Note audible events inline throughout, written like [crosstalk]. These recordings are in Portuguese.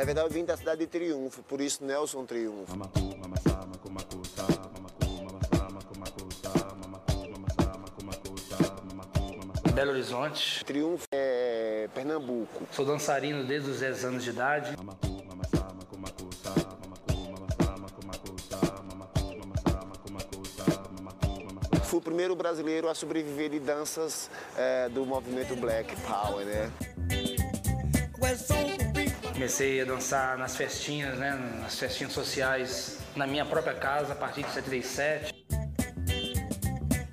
Na verdade, eu vim da cidade de Triunfo, por isso Nelson Triunfo. Belo Horizonte. Triunfo é Pernambuco. Sou dançarino desde os 10 anos de idade. Fui o primeiro brasileiro a sobreviver de danças é, do movimento Black Power, né? Comecei a dançar nas festinhas, né, nas festinhas sociais na minha própria casa a partir de 77.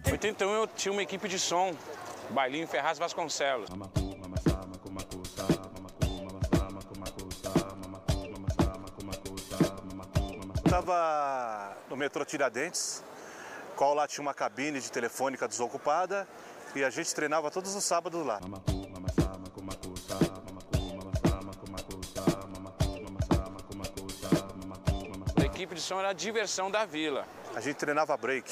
Em 81 eu tinha uma equipe de som, Bailinho Ferraz Vasconcelos. Estava no metrô Tiradentes, qual lá tinha uma cabine de telefônica desocupada e a gente treinava todos os sábados lá. A equipe de som era a diversão da vila. A gente treinava break.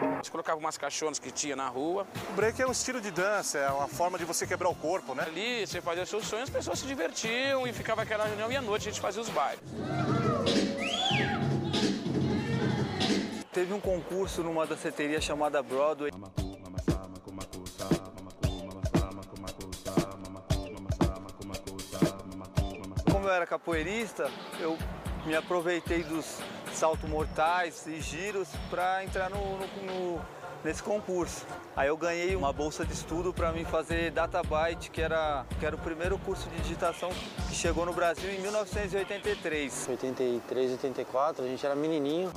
A gente colocava umas caixonas que tinha na rua. O break é um estilo de dança, é uma forma de você quebrar o corpo, né? Ali você fazia seus sonhos, as pessoas se divertiam e ficava aquela reunião e à noite a gente fazia os bailes. Teve um concurso numa danceteria chamada Broadway. Como eu era capoeirista, eu me aproveitei dos saltos mortais e giros para entrar no, no- no- nesse concurso. Aí eu ganhei uma bolsa de estudo para mim fazer Databyte, que era, que era o primeiro curso de digitação que chegou no Brasil em 1983. 83, 84, a gente era menininho.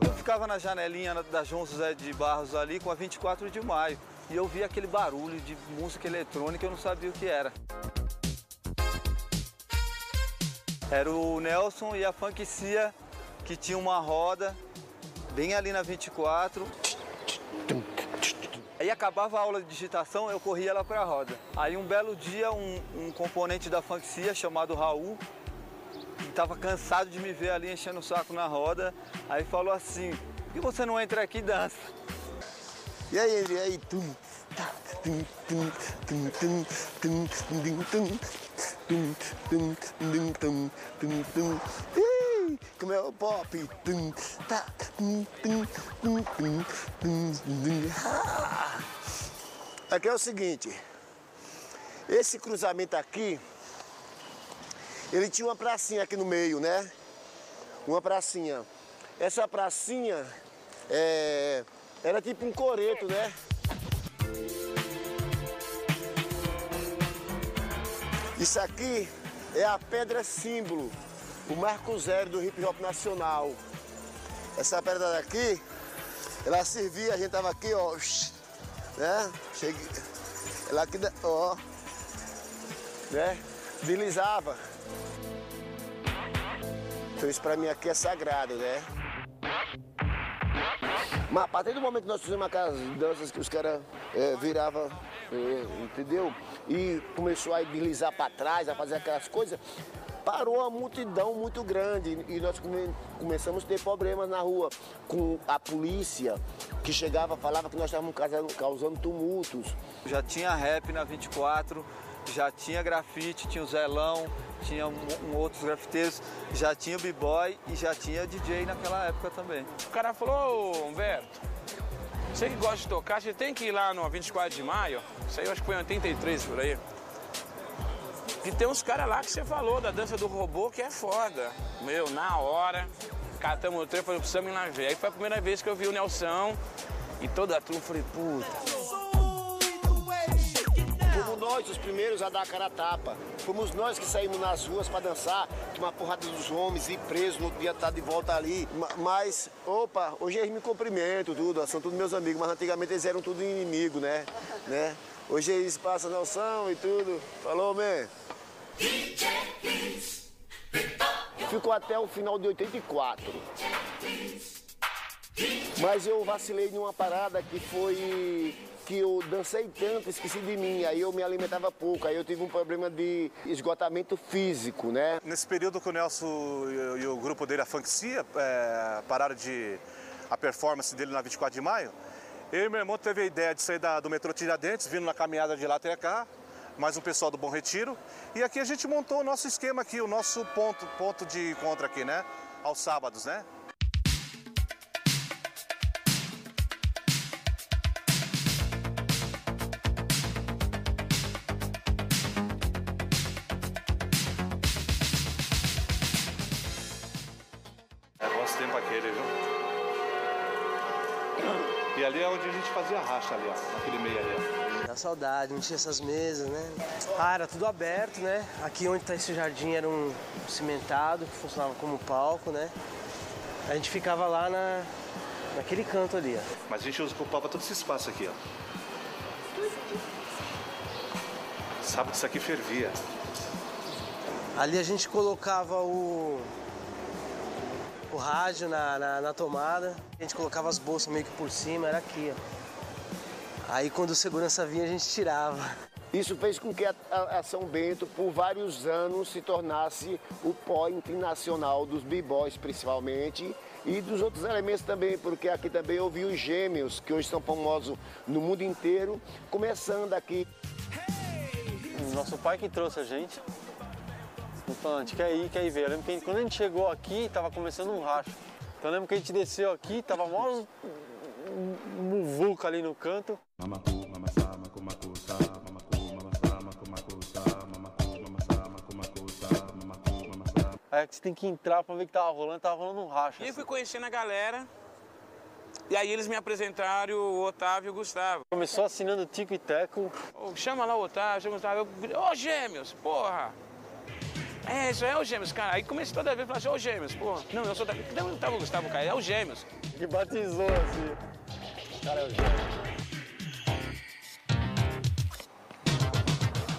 Eu ficava na janelinha da João José de Barros ali com a 24 de maio e eu via aquele barulho de música eletrônica eu não sabia o que era. Era o Nelson e a Funk Cia que tinha uma roda bem ali na 24. Aí acabava a aula de digitação, eu corria lá para a roda. Aí um belo dia um, um componente da Funk Cia chamado Raul estava cansado de me ver ali enchendo o saco na roda. Aí falou assim: por que você não entra aqui e dança? E aí, ele aí, tum, tá, tum, tum, tum, tum, tum, tum, tum, tum, tum, Como é o pop? Tá. Ah! Aqui é o seguinte, esse cruzamento aqui, ele tinha uma pracinha aqui no meio, né? Uma pracinha. Essa pracinha é, era tipo um coreto, né? Isso aqui é a pedra símbolo, o marco zero do hip hop nacional. Essa pedra daqui, ela servia, a gente tava aqui, ó, né? Cheguei, ela aqui, ó, né? Deslizava. Então isso pra mim aqui é sagrado, né? Mas a partir do momento que nós fizemos aquelas danças que os caras é, viravam, é, entendeu? E começou a deslizar para trás, a fazer aquelas coisas, parou uma multidão muito grande e nós come- começamos a ter problemas na rua com a polícia, que chegava, falava que nós estávamos causando, causando tumultos. Já tinha rap na 24, já tinha grafite, tinha o Zelão, tinha um, um outros grafiteiros, já tinha b-boy e já tinha DJ naquela época também. O cara falou, Humberto, você que gosta de tocar, você tem que ir lá no 24 de maio. Isso aí eu acho que foi em 83 por aí. E tem uns caras lá que você falou da dança do robô que é foda. Meu, na hora, catamos o trem, falei, precisamos ir lá ver. Aí foi a primeira vez que eu vi o Nelson e toda a turma, falei, puta. Fomos nós os primeiros a dar a cara a tapa. Fomos nós que saímos nas ruas para dançar, uma porrada dos homens e presos, no outro dia tá de volta ali. Ma- Mas, opa, hoje eles me cumprimentam, tudo, são todos meus amigos, mas antigamente eles eram tudo inimigo, né? [laughs] né? Hoje eles passam noção e tudo. Falou, man. Ficou até o final de 84. Mas eu vacilei numa parada que foi que eu dancei tanto, esqueci de mim. Aí eu me alimentava pouco. Aí eu tive um problema de esgotamento físico, né? Nesse período que o Nelson e o- grupo dele, a Funkcia, é, pararam de a performance dele na 24 de maio, eu e meu irmão teve a ideia de sair da- do metrô Tiradentes, vindo na caminhada de lá até cá, mais um pessoal do Bom Retiro. E aqui a gente montou o nosso esquema aqui, o nosso ponto, ponto de encontro aqui, né? Aos sábados, né? Tempo aquele, viu? E ali é onde a gente fazia racha ali, ó, naquele meio ali, ó. Dá saudade, não tinha essas mesas, né? Ah, era tudo aberto, né? Aqui onde tá esse jardim era um cimentado que funcionava como palco, né? A gente ficava lá na, naquele canto ali, ó. Mas a gente ocupava todo esse espaço aqui, ó. Sábado isso aqui fervia. Ali a gente colocava o, o rádio na, na, na tomada, a gente colocava as bolsas meio que por cima, era aqui, ó. Aí quando o segurança vinha a gente tirava. Isso fez com que a, a- a São Bento, por vários anos, se tornasse o point nacional dos b-boys, principalmente, e dos outros elementos também, porque aqui também eu vi os gêmeos, que hoje são famosos no mundo inteiro, começando aqui. Nosso pai que trouxe a gente. Ele falou, a gente quer ir, quer ir ver. Eu lembro que a gente- quando a gente chegou aqui, tava começando um racho. Então eu lembro que a gente desceu aqui, tava mó muvuca ali no canto. Mamasa, maku, maku, sa, mamaku, mamasa, maku, maku, sa, mamaku, mamasa. Aí você tem que entrar pra ver o que tava rolando, tava rolando um racho. E assim. fui conhecendo a galera. E aí eles me apresentaram o Otávio e o Gustavo. Começou assinando Tico e Teco. Ô, chama lá o Otávio, chama o Otávio. Eu, Ô, gêmeos, porra! É, isso é o gêmeos, cara. Aí comecei toda vez a falar assim, ô gêmeos, porra. Não, eu sou da. Não, não tava o Gustavo, cara, é o gêmeos. Que batizou assim. Cara, é o gêmeo.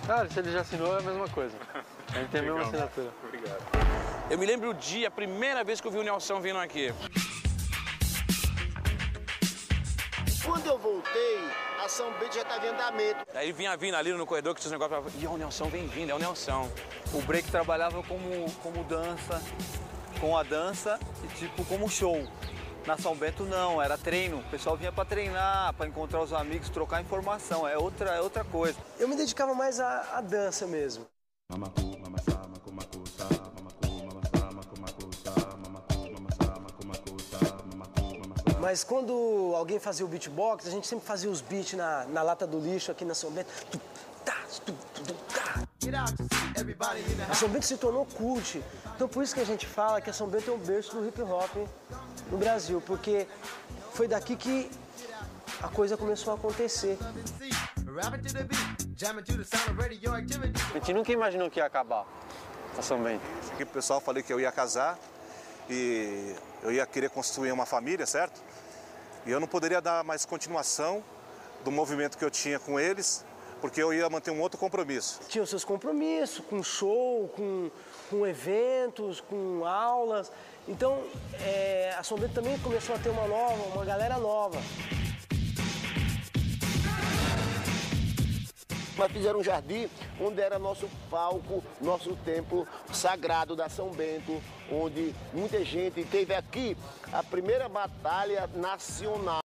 Cara, se ele já assinou é a mesma coisa. A gente tem a mesma assinatura. Eu me lembro o dia, a primeira vez que eu vi o Nelson vindo aqui. Quando eu voltei, a São Bento já estava em andamento. Aí vinha vindo ali no corredor que tinha os negócios. E o Nelson vem vindo, é o Nelson. O break trabalhava como, como dança, com a dança e tipo como show. Na São Bento não, era treino. O pessoal vinha para treinar, para encontrar os amigos, trocar informação. É outra, é outra coisa. Eu me dedicava mais à, à dança mesmo. Mas quando alguém fazia o beatbox, a gente sempre fazia os beats na, na lata do lixo aqui na São Bento. Tu, tá, tu, tu, tu, tá. A São Bento se tornou cult. Então por isso que a gente fala que a São Bento é o berço do hip hop no Brasil, porque foi daqui que a coisa começou a acontecer. A gente nunca imaginou que ia acabar a São Bento. Aqui o pessoal falei que eu ia casar e eu ia querer construir uma família, certo? E eu não poderia dar mais continuação do movimento que eu tinha com eles, porque eu ia manter um outro compromisso. Tinha os seus compromissos com show, com, com eventos, com aulas. Então é, a São Bento também começou a ter uma nova, uma galera nova. Mas fizeram um jardim onde era nosso palco, nosso templo sagrado da São Bento, onde muita gente teve aqui a primeira batalha nacional.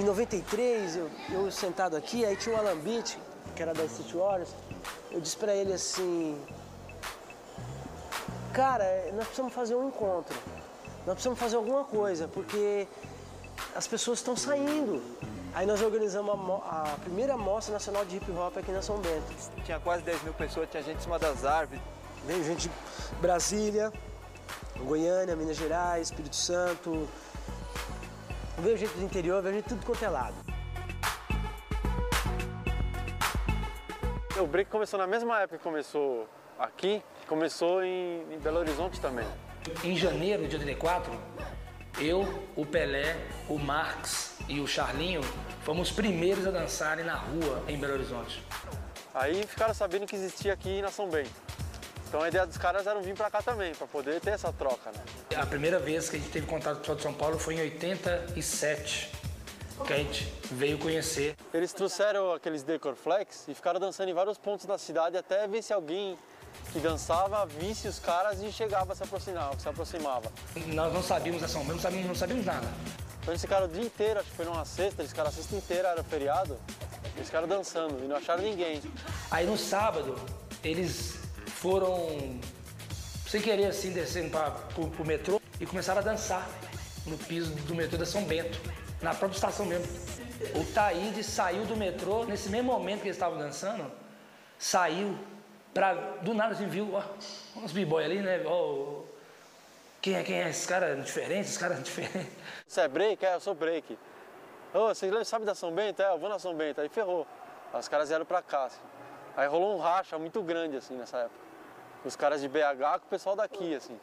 Em 93, eu, eu sentado aqui, aí tinha o Alan Beach, que era da City Warriors. Eu disse pra ele assim: Cara, nós precisamos fazer um encontro. Nós precisamos fazer alguma coisa, porque as pessoas estão saindo. Aí nós organizamos a, a primeira mostra nacional de hip hop aqui na São Bento. Tinha quase 10 mil pessoas, tinha gente em cima das árvores. Veio gente de Brasília, Goiânia, Minas Gerais, Espírito Santo. Veio gente do interior, veio gente de tudo quanto é lado. O break começou na mesma época que começou aqui, começou em, em Belo Horizonte também. Em janeiro de 84, eu, o Pelé, o Marx e o Charlinho fomos os primeiros a dançarem na rua em Belo Horizonte. Aí ficaram sabendo que existia aqui na São Bento. Então a ideia dos caras era vir pra cá também, pra poder ter essa troca, né? A primeira vez que a gente teve contato com o pessoal de São Paulo foi em 87, que a gente veio conhecer. Eles trouxeram aqueles decor flex e ficaram dançando em vários pontos da cidade até ver se alguém que dançava visse os caras e chegava a se aproximar, se aproximava. Nós não sabíamos Bento, não sabíamos, não sabíamos nada. Então eles ficaram o dia inteiro, acho que foi numa sexta, eles ficaram a sexta inteira, era feriado, eles ficaram dançando e não acharam ninguém. Aí no sábado, eles foram, sem querer assim, descendo para o metrô e começaram a dançar no piso do metrô da São Bento, na própria estação mesmo. O Taíde saiu do metrô, nesse mesmo momento que eles estavam dançando, saiu pra, do nada assim, viu, ó, uns b-boy ali, né? Ó, quem é, quem é? Esses caras [laughs] diferentes, esses caras diferentes. Você é break? É, eu sou break. Ô, você sabe da São Bento? É, eu vou na São Bento. Aí ferrou. Aí os caras vieram pra cá, assim. Aí rolou um racha muito grande, assim, nessa época. Os caras de BH com o pessoal daqui, assim.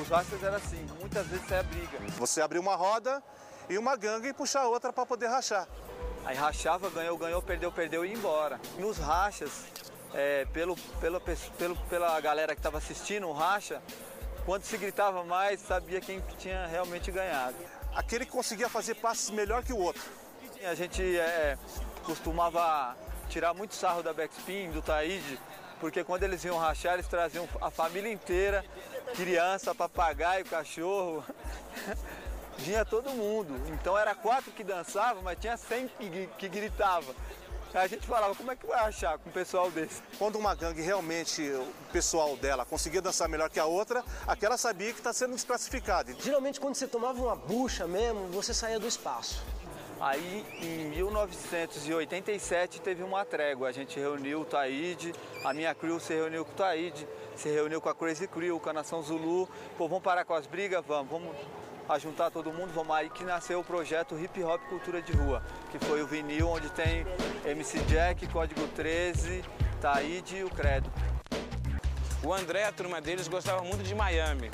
Os rachas era assim, muitas vezes saia briga. Você abrir uma roda e uma gangue e puxar outra para poder rachar. Aí rachava, ganhou, ganhou, perdeu, perdeu e ia embora. Nos rachas, é, pelo, pelo, pelo, pela galera que estava assistindo o racha, quando se gritava mais, sabia quem tinha realmente ganhado. Aquele que conseguia fazer passes melhor que o outro. A gente é, costumava tirar muito sarro da backspin, do Taíde, porque quando eles iam rachar, eles traziam a família inteira, criança, papagaio, cachorro. [laughs] Vinha todo mundo. Então era quatro que dançavam, mas tinha cem que, que gritava. Aí a gente falava, como é que vai achar com um pessoal desse? Quando uma gangue realmente, o pessoal dela, conseguia dançar melhor que a outra, aquela sabia que está sendo desclassificada. Geralmente quando você tomava uma bucha mesmo, você saía do espaço. Aí em 1987 teve uma trégua. A gente reuniu o Taíde, a minha crew se reuniu com o Taíde, se reuniu com a Crazy Crew, com a Nação Zulu. Pô, vamos parar com as brigas? Vamos, vamos ajuntar todo mundo, vamos aí que nasceu o projeto Hip Hop Cultura de Rua, que foi o vinil onde tem MC Jack, Código 13, Taíde e o Credo. O André, a turma deles, gostava muito de Miami.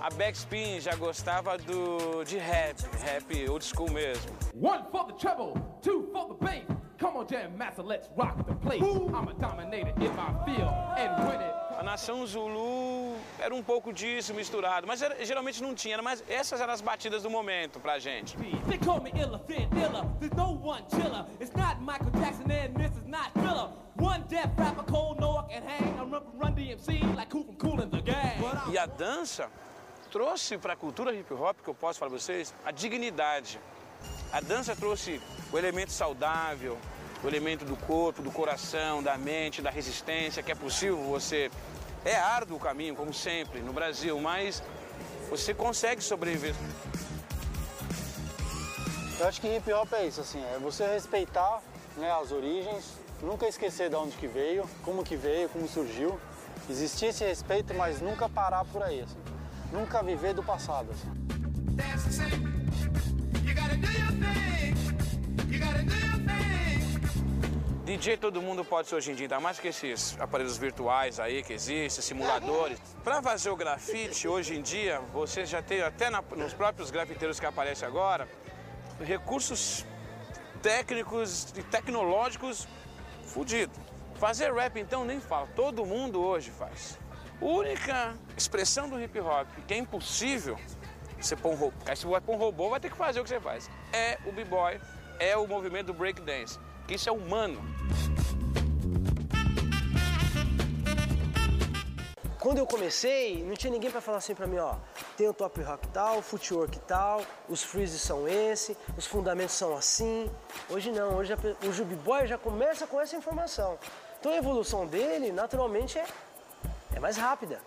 A Backspin já gostava do, de rap, rap old school mesmo. One for the treble, two for the bass. Come on, Jam Master, let's rock the place. I'm a dominator nação Zulu era um pouco disso misturado, mas era- geralmente não tinha, mas essas eram as batidas do momento pra gente. They call me illa, illa. There's no one chiller. It's not Michael Jackson and this is not Thriller. One deaf rapper, cold Noah can hang. I run from Run DMC like Cool from Cool in the Gang. E a dança trouxe para a cultura hip hop, que eu posso falar para vocês, a dignidade. A dança trouxe o elemento saudável, o elemento do corpo, do coração, da mente, da resistência, que é possível você. É árduo o caminho, como sempre, no Brasil, mas você consegue sobreviver. Eu acho que hip hop é isso, assim, é você respeitar né, as origens, nunca esquecer de onde que veio, como que veio, como surgiu. Existir esse respeito, mas nunca parar por aí, assim. Nunca viver do passado. Assim. DJ todo mundo pode ser hoje em dia, ainda mais que esses aparelhos virtuais aí que existem, simuladores. Para fazer o grafite, hoje em dia, você já tem até na- nos próprios grafiteiros que aparecem agora, recursos técnicos e tecnológicos fudidos. Fazer rap, então, nem fala. Todo mundo hoje faz. A única expressão do hip hop que é impossível você pôr um robô. Se você pôr um robô, vai ter que fazer o que você faz. É o b-boy, é o movimento do breakdance. Que isso é humano. quando eu comecei, não tinha ninguém para falar assim para mim, ó, tem o top rock tal, o footwork tal, os freezes são esse, os fundamentos são assim. Hoje não, hoje o Jubi Boy já começa com essa informação. Então a evolução dele, naturalmente, é, é mais rápida.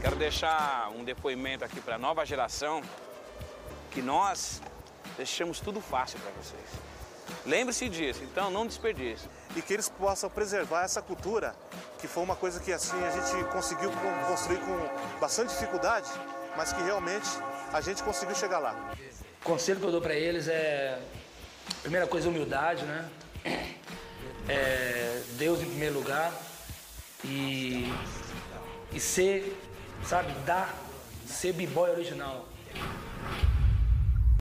Quero deixar um depoimento aqui para a nova geração que nós deixamos tudo fácil para vocês. Lembre-se disso, então não desperdice. E que eles possam preservar essa cultura, que foi uma coisa que assim a gente conseguiu con- construir com bastante dificuldade, mas que realmente a gente conseguiu chegar lá. O conselho que eu dou pra eles é, primeira coisa, humildade, né? É, Deus em primeiro lugar e, e ser, sabe, dar, ser b-boy original.